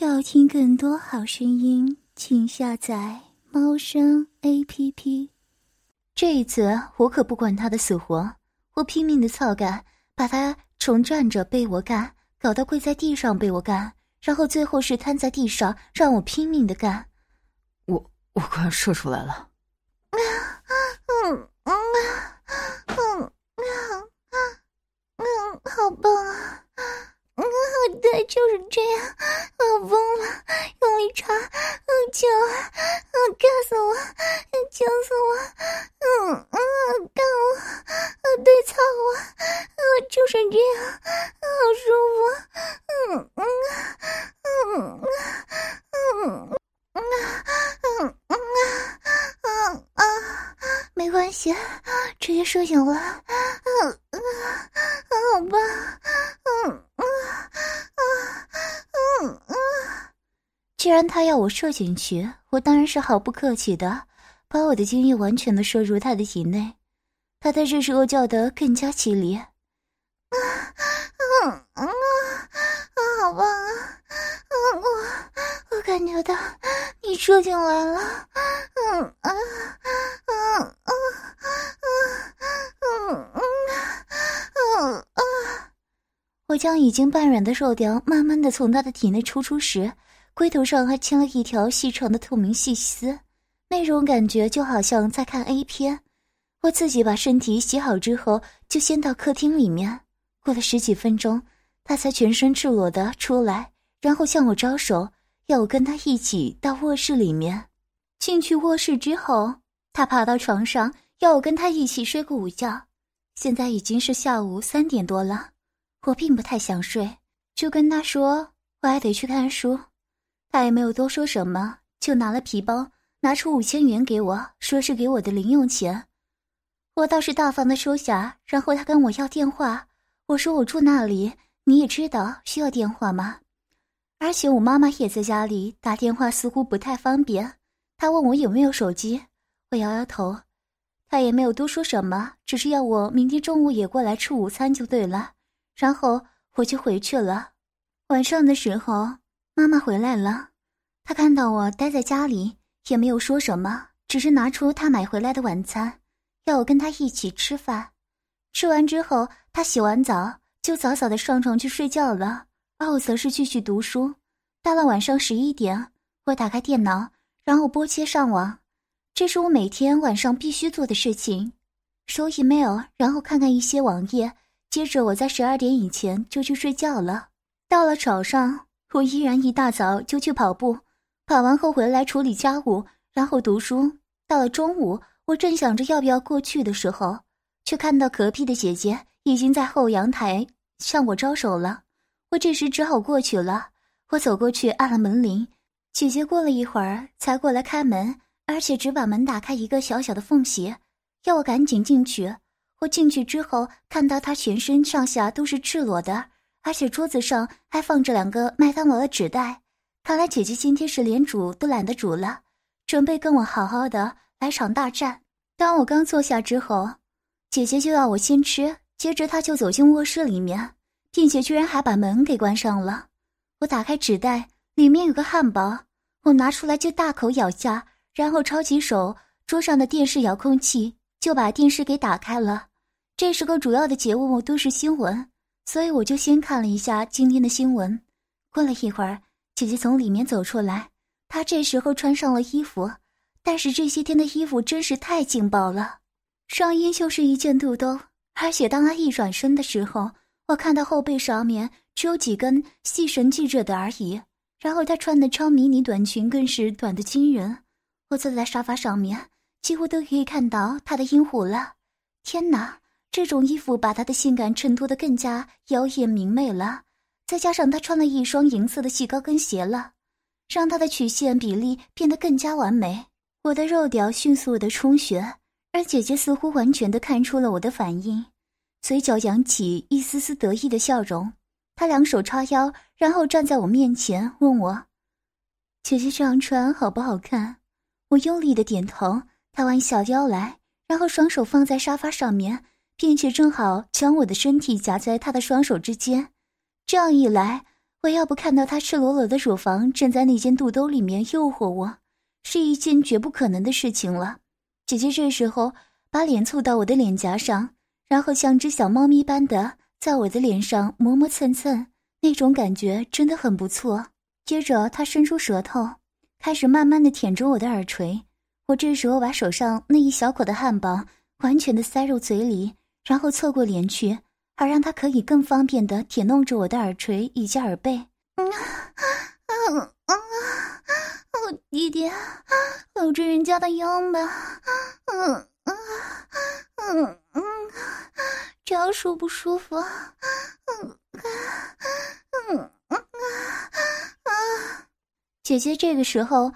要听更多好声音，请下载猫声 A P P。这一次我可不管他的死活，我拼命的操干，把他从站着被我干，搞到跪在地上被我干，然后最后是瘫在地上，让我拼命的干。我我快要射出来了。嗯嗯嗯嗯嗯嗯，好棒啊！对，就是这样，我疯了，用力插，嗯，救啊，嗯，干死我，求死我，嗯，嗯，射进去，我当然是毫不客气的，把我的精液完全的射入他的体内。他在这时候叫得更加凄厉。啊啊啊啊！好棒啊！我我感觉到你射进来了。嗯啊啊啊啊啊啊啊！我将已经半软的肉条慢慢的从他的体内抽出时。龟头上还牵了一条细长的透明细丝，那种感觉就好像在看 A 片。我自己把身体洗好之后，就先到客厅里面。过了十几分钟，他才全身赤裸的出来，然后向我招手，要我跟他一起到卧室里面。进去卧室之后，他爬到床上，要我跟他一起睡个午觉。现在已经是下午三点多了，我并不太想睡，就跟他说我还得去看书。他也没有多说什么，就拿了皮包，拿出五千元给我，说是给我的零用钱。我倒是大方的收下，然后他跟我要电话，我说我住那里，你也知道需要电话吗？而且我妈妈也在家里，打电话似乎不太方便。他问我有没有手机，我摇摇头。他也没有多说什么，只是要我明天中午也过来吃午餐就对了。然后我就回去了。晚上的时候。妈妈回来了，她看到我待在家里，也没有说什么，只是拿出她买回来的晚餐，要我跟她一起吃饭。吃完之后，她洗完澡就早早的上床去睡觉了，而我则是继续读书。到了晚上十一点，我打开电脑，然后拨切上网，这是我每天晚上必须做的事情。收 email，然后看看一些网页，接着我在十二点以前就去睡觉了。到了早上。我依然一大早就去跑步，跑完后回来处理家务，然后读书。到了中午，我正想着要不要过去的时候，却看到隔壁的姐姐已经在后阳台向我招手了。我这时只好过去了。我走过去按了门铃，姐姐过了一会儿才过来开门，而且只把门打开一个小小的缝隙，要我赶紧进去。我进去之后，看到她全身上下都是赤裸的。而且桌子上还放着两个麦当劳的纸袋，看来姐姐今天是连煮都懒得煮了，准备跟我好好的来场大战。当我刚坐下之后，姐姐就要我先吃，接着她就走进卧室里面，并且居然还把门给关上了。我打开纸袋，里面有个汉堡，我拿出来就大口咬下，然后抄起手桌上的电视遥控器，就把电视给打开了。这时候主要的节目都是新闻。所以我就先看了一下今天的新闻。过了一会儿，姐姐从里面走出来，她这时候穿上了衣服，但是这些天的衣服真是太劲爆了，上衣就是一件肚兜，而且当她一转身的时候，我看到后背上面只有几根细绳系着的而已。然后她穿的超迷你短裙更是短的惊人，我坐在沙发上面，几乎都可以看到她的阴户了。天哪！这种衣服把她的性感衬托得更加妖艳明媚了，再加上她穿了一双银色的细高跟鞋了，让她的曲线比例变得更加完美。我的肉屌迅速的充血，而姐姐似乎完全的看出了我的反应，嘴角扬起一丝丝得意的笑容。她两手叉腰，然后站在我面前问我：“姐姐这样穿好不好看？”我用力的点头。她弯下腰来，然后双手放在沙发上面。并且正好将我的身体夹在他的双手之间，这样一来，我要不看到他赤裸裸的乳房正在那间肚兜里面诱惑我，是一件绝不可能的事情了。姐姐这时候把脸凑到我的脸颊上，然后像只小猫咪般的在我的脸上磨磨蹭蹭，那种感觉真的很不错。接着她伸出舌头，开始慢慢的舔着我的耳垂。我这时候把手上那一小口的汉堡完全的塞入嘴里，然后侧过脸去。好让他可以更方便的舔弄着我的耳垂以及耳背。嗯，嗯嗯，弟弟，搂着人家的腰吧。嗯嗯嗯嗯，这样舒不舒服？嗯嗯嗯啊！姐姐这个时候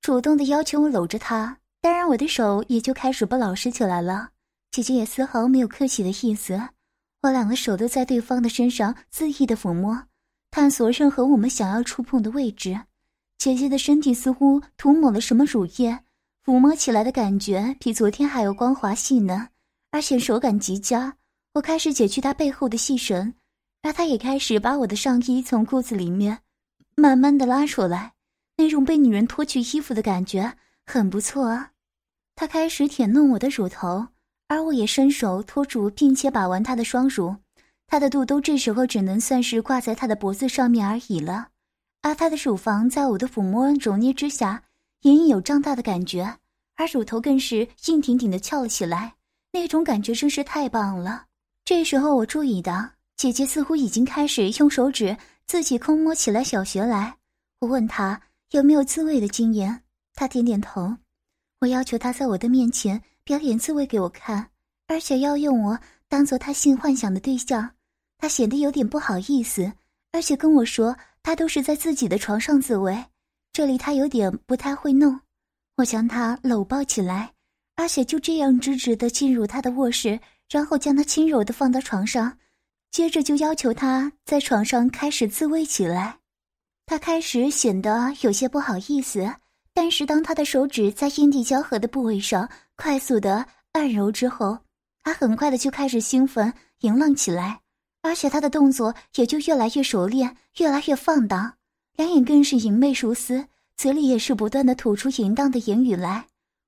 主动的要求我搂着她，当然我的手也就开始不老实起来了。姐姐也丝毫没有客气的意思。我两个手都在对方的身上恣意的抚摸，探索任何我们想要触碰的位置。姐姐的身体似乎涂抹了什么乳液，抚摸起来的感觉比昨天还要光滑细嫩，而且手感极佳。我开始解去她背后的细绳，而她也开始把我的上衣从裤子里面慢慢的拉出来。那种被女人脱去衣服的感觉很不错啊。她开始舔弄我的乳头。而我也伸手托住，并且把玩他的双乳，他的肚兜这时候只能算是挂在他的脖子上面而已了，而他的乳房在我的抚摸揉捏之下，隐隐有胀大的感觉，而乳头更是硬挺挺的翘了起来，那种感觉真是太棒了。这时候我注意到姐姐似乎已经开始用手指自己抠摸起来小穴来，我问她有没有自慰的经验，她点点头。我要求她在我的面前。表演自慰给我看，而且要用我当做他性幻想的对象，他显得有点不好意思，而且跟我说他都是在自己的床上自慰，这里他有点不太会弄。我将他搂抱起来，而且就这样直直的进入他的卧室，然后将他轻柔的放到床上，接着就要求他在床上开始自慰起来。他开始显得有些不好意思，但是当他的手指在阴蒂交合的部位上。快速的按揉之后，他很快的就开始兴奋淫浪起来，而且他的动作也就越来越熟练，越来越放荡，两眼更是淫媚如丝，嘴里也是不断的吐出淫荡的言语来。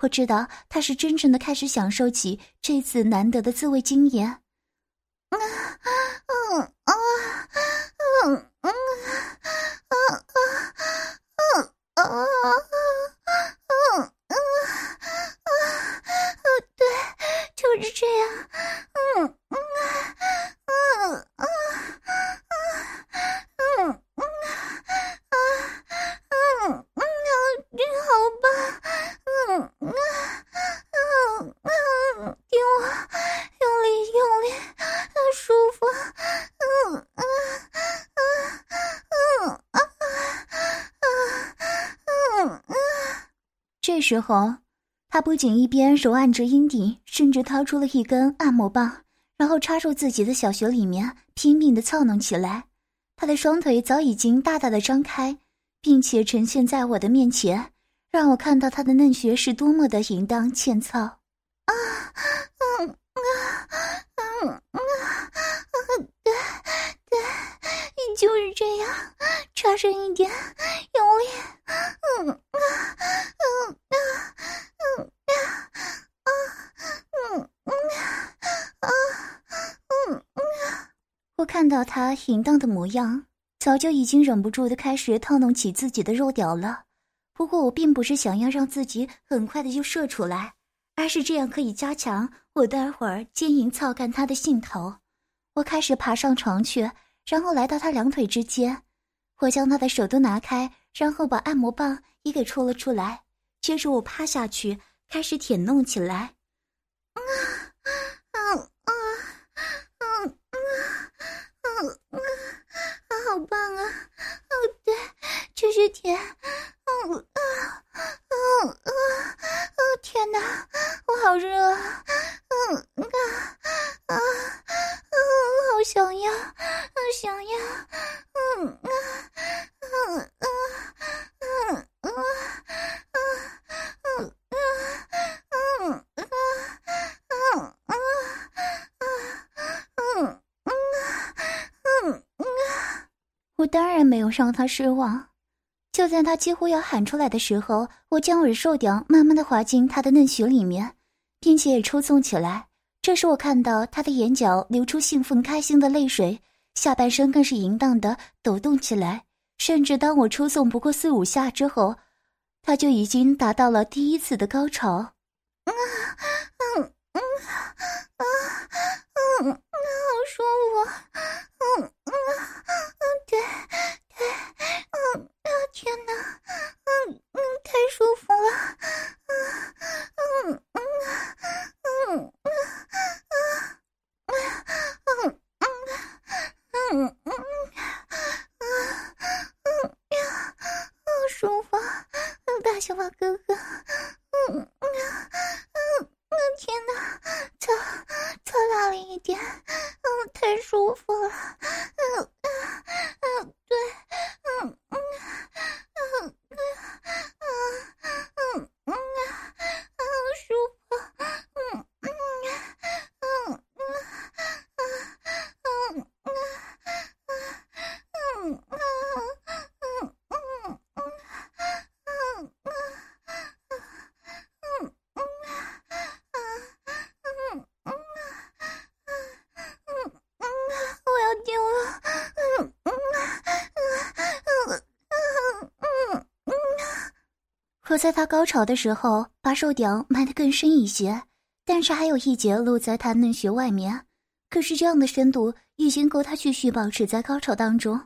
我知道他是真正的开始享受起这次难得的自慰经验。嗯嗯啊嗯嗯啊啊啊啊啊啊！对，是这样。嗯嗯嗯嗯嗯嗯嗯啊嗯嗯真好棒。嗯嗯嗯嗯，听我用力用力，舒服。嗯嗯嗯嗯啊啊嗯嗯，这时候。他不仅一边揉按着阴蒂，甚至掏出了一根按摩棒，然后插入自己的小穴里面，拼命的操弄起来。他的双腿早已经大大的张开，并且呈现在我的面前，让我看到他的嫩穴是多么的淫荡欠操。啊，嗯啊，嗯啊，对对，你就是这样，插深一点，用力，嗯啊，嗯啊。嗯啊嗯嗯啊嗯嗯，我看到他淫荡的模样，早就已经忍不住的开始套弄起自己的肉屌了。不过我并不是想要让自己很快的就射出来，而是这样可以加强我待会儿奸淫操干他的兴头。我开始爬上床去，然后来到他两腿之间，我将他的手都拿开，然后把按摩棒也给抽了出来。接着我趴下去，开始舔弄起来。啊啊啊啊啊啊啊，好棒啊！哦，对，继续舔。嗯嗯嗯嗯嗯，天哪，我好热！嗯啊啊嗯，好想要，好想要。嗯啊嗯嗯嗯嗯。没有让他失望。就在他几乎要喊出来的时候，我将我的兽屌慢慢的滑进他的嫩穴里面，并且也抽送起来。这时我看到他的眼角流出兴奋开心的泪水，下半身更是淫荡的抖动起来。甚至当我抽送不过四五下之后，他就已经达到了第一次的高潮。嗯嗯嗯嗯嗯，好舒服。嗯嗯嗯，对，嗯啊天哪，嗯嗯太舒服了。嗯嗯嗯嗯嗯嗯嗯嗯嗯嗯嗯嗯嗯嗯，呀，好。舒服，大小花哥哥，我在他高潮的时候，把手屌埋得更深一些，但是还有一节露在他嫩穴外面。可是这样的深度已经够他继续保持在高潮当中，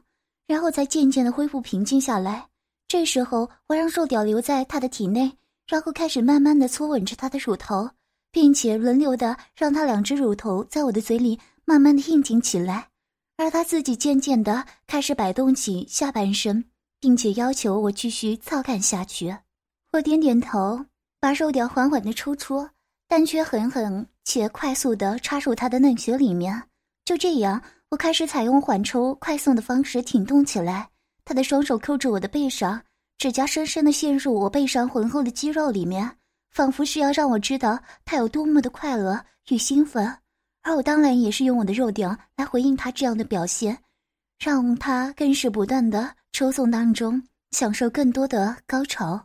然后再渐渐的恢复平静下来。这时候，我让肉屌留在他的体内，然后开始慢慢的搓吻着他的乳头，并且轮流的让他两只乳头在我的嘴里慢慢的硬挺起来，而他自己渐渐的开始摆动起下半身，并且要求我继续操干下去。我点点头，把肉屌缓缓的抽出，但却狠狠且快速的插入他的嫩穴里面。就这样，我开始采用缓抽快送的方式挺动起来。他的双手扣住我的背上，指甲深深的陷入我背上浑厚的肌肉里面，仿佛是要让我知道他有多么的快乐与兴奋。而我当然也是用我的肉屌来回应他这样的表现，让他更是不断的抽送当中享受更多的高潮。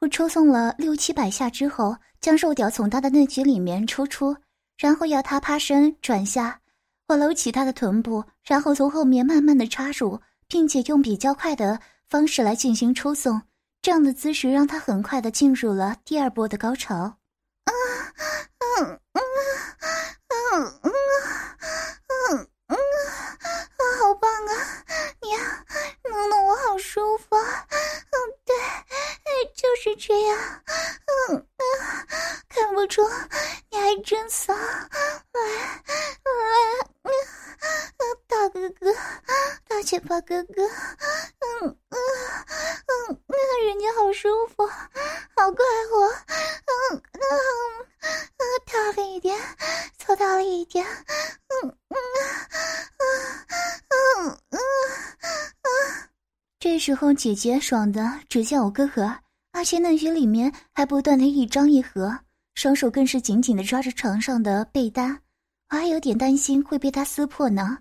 我抽送了六七百下之后，将肉屌从他的内局里面抽出，然后要他趴身转下。我搂起他的臀部，然后从后面慢慢的插入，并且用比较快的方式来进行抽送。这样的姿势让他很快的进入了第二波的高潮。啊，嗯嗯嗯嗯嗯嗯，啊，好棒啊！你弄得我好舒服。嗯，对。就是这样，嗯嗯，看不出你还真骚，来来，嗯，大哥哥，大嘴巴哥哥，嗯嗯嗯，那人家好舒服，好快活，嗯嗯嗯，大了一点，粗大了一点，嗯嗯嗯嗯嗯嗯，这时候姐姐爽的只叫我哥哥。而且嫩穴里面还不断的一张一合，双手更是紧紧的抓着床上的被单，我还有点担心会被他撕破呢。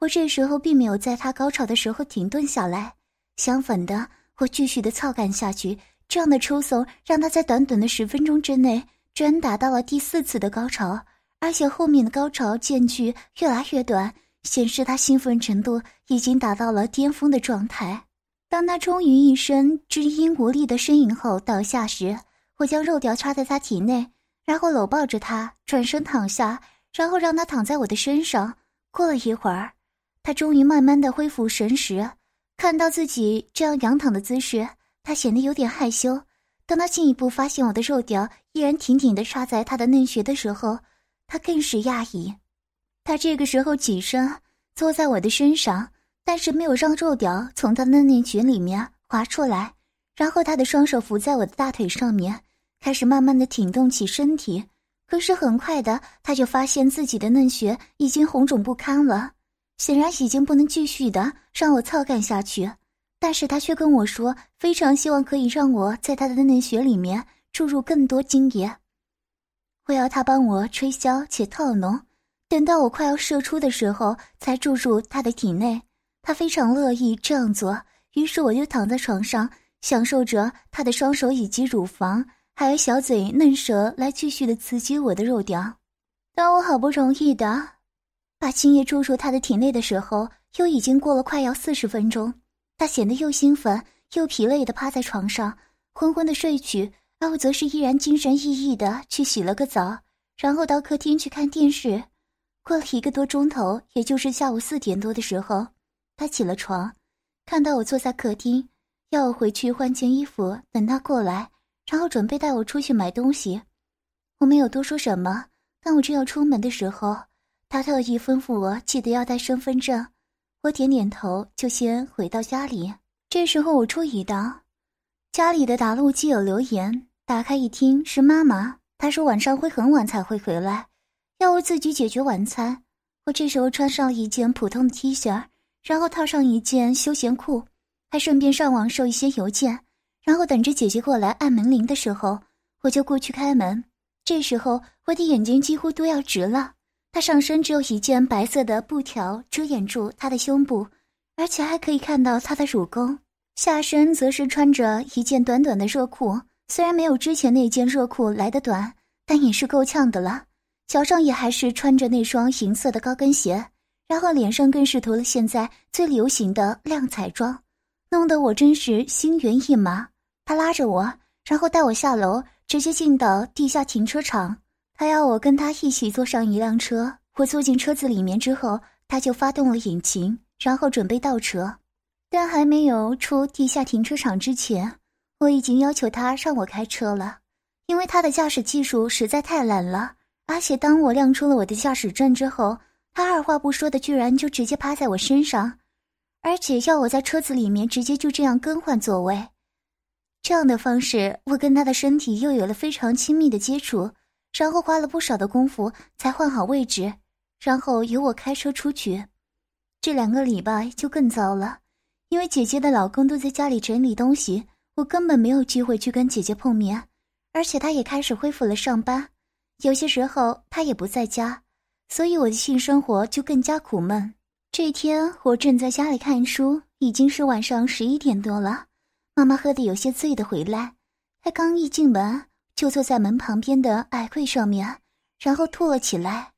我这时候并没有在他高潮的时候停顿下来，相反的，我继续的操干下去。这样的抽送让他在短短的十分钟之内，居然达到了第四次的高潮，而且后面的高潮间距越来越短，显示他兴奋程度已经达到了巅峰的状态。当他终于一声知音无力的呻吟后倒下时，我将肉条插在他体内，然后搂抱着他，转身躺下，然后让他躺在我的身上。过了一会儿，他终于慢慢的恢复神识，看到自己这样仰躺的姿势，他显得有点害羞。当他进一步发现我的肉条依然挺挺的插在他的嫩穴的时候，他更是讶异。他这个时候起身坐在我的身上。但是没有让肉屌从他的内裙里面滑出来，然后他的双手扶在我的大腿上面，开始慢慢的挺动起身体。可是很快的，他就发现自己的嫩穴已经红肿不堪了，显然已经不能继续的让我操干下去。但是他却跟我说，非常希望可以让我在他的嫩穴里面注入更多精液。我要他帮我吹箫且套浓，等到我快要射出的时候，才注入他的体内。他非常乐意这样做，于是我就躺在床上，享受着他的双手以及乳房，还有小嘴嫩舌来继续的刺激我的肉屌。当我好不容易的把精液注入他的体内的时候，又已经过了快要四十分钟。他显得又兴奋又疲累的趴在床上，昏昏的睡去，而我则是依然精神奕奕的去洗了个澡，然后到客厅去看电视。过了一个多钟头，也就是下午四点多的时候，他起了床，看到我坐在客厅，要我回去换件衣服，等他过来，然后准备带我出去买东西。我没有多说什么。当我正要出门的时候，他特意吩咐我记得要带身份证。我点点头，就先回到家里。这时候我注意到，家里的打路机有留言。打开一听，是妈妈。她说晚上会很晚才会回来，要我自己解决晚餐。我这时候穿上了一件普通的 T 恤，然后套上一件休闲裤，还顺便上网收一些邮件，然后等着姐姐过来按门铃的时候，我就过去开门。这时候我的眼睛几乎都要直了。她上身只有一件白色的布条遮掩住她的胸部，而且还可以看到她的乳沟。下身则是穿着一件短短的热裤，虽然没有之前那件热裤来的短，但也是够呛的了。脚上也还是穿着那双银色的高跟鞋，然后脸上更是涂了现在最流行的亮彩妆，弄得我真是心猿意马。他拉着我，然后带我下楼，直接进到地下停车场。他要我跟他一起坐上一辆车，我坐进车子里面之后，他就发动了引擎，然后准备倒车。但还没有出地下停车场之前，我已经要求他让我开车了，因为他的驾驶技术实在太烂了。而且当我亮出了我的驾驶证之后，他二话不说的居然就直接趴在我身上，而且要我在车子里面直接就这样更换座位。这样的方式，我跟他的身体又有了非常亲密的接触。然后花了不少的功夫才换好位置，然后由我开车出去。这两个礼拜就更糟了，因为姐姐的老公都在家里整理东西，我根本没有机会去跟姐姐碰面。而且他也开始恢复了上班，有些时候他也不在家，所以我的性生活就更加苦闷。这天我正在家里看书，已经是晚上十一点多了。妈妈喝得有些醉的回来，她刚一进门。就坐在门旁边的矮柜上面，然后吐了起来。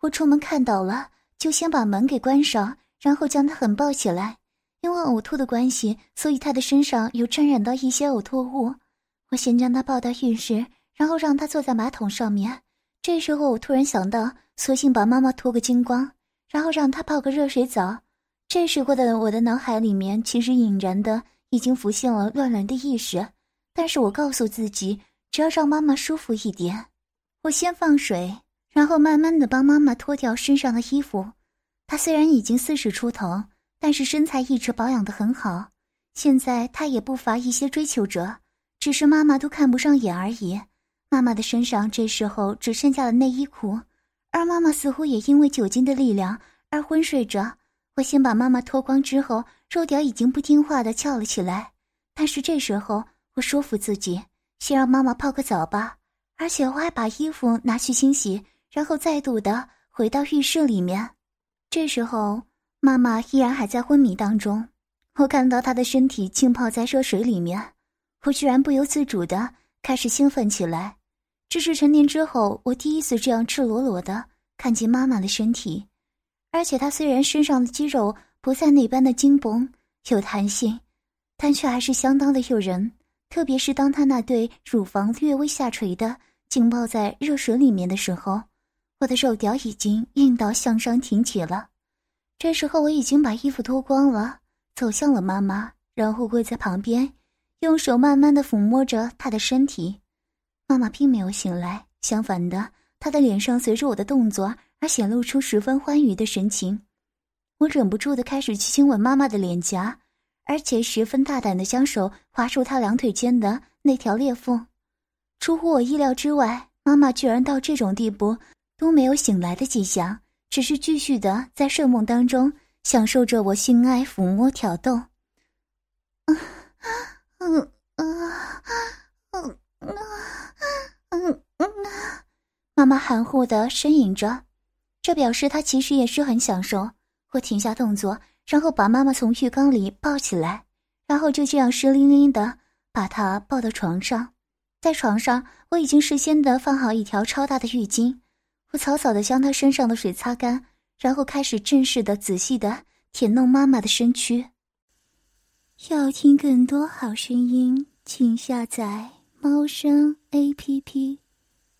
我出门看到了，就先把门给关上，然后将她狠抱起来。因为呕吐的关系，所以她的身上有沾染到一些呕吐物。我先将她抱到浴室，然后让她坐在马桶上面。这时候我突然想到，索性把妈妈脱个精光，然后让她泡个热水澡。这时候的我的脑海里面，其实隐然的已经浮现了乱伦的意识，但是我告诉自己。只要让妈妈舒服一点，我先放水，然后慢慢的帮妈妈脱掉身上的衣服。她虽然已经四十出头，但是身材一直保养的很好。现在她也不乏一些追求者，只是妈妈都看不上眼而已。妈妈的身上这时候只剩下了内衣裤，而妈妈似乎也因为酒精的力量而昏睡着。我先把妈妈脱光之后，肉屌已经不听话的翘了起来。但是这时候我说服自己。先让妈妈泡个澡吧，而且我还把衣服拿去清洗，然后再度的回到浴室里面。这时候，妈妈依然还在昏迷当中。我看到她的身体浸泡在热水里面，我居然不由自主的开始兴奋起来。这是成年之后我第一次这样赤裸裸的看见妈妈的身体，而且她虽然身上的肌肉不再那般的紧绷有弹性，但却还是相当的诱人。特别是当她那对乳房略微下垂的浸泡在热水里面的时候，我的肉屌已经硬到向上挺起了。这时候我已经把衣服脱光了，走向了妈妈，然后跪在旁边，用手慢慢的抚摸着她的身体。妈妈并没有醒来，相反的，她的脸上随着我的动作而显露出十分欢愉的神情。我忍不住的开始去亲吻妈妈的脸颊。而且十分大胆的将手划出她两腿间的那条裂缝，出乎我意料之外，妈妈居然到这种地步都没有醒来的迹象，只是继续的在睡梦当中享受着我性爱抚摸挑逗。嗯嗯嗯嗯嗯嗯妈妈含糊的呻吟着，这表示她其实也是很享受。我停下动作。然后把妈妈从浴缸里抱起来，然后就这样湿淋淋的把她抱到床上。在床上，我已经事先的放好一条超大的浴巾，我草草的将她身上的水擦干，然后开始正式的、仔细的舔弄妈妈的身躯。要听更多好声音，请下载猫声 A P P。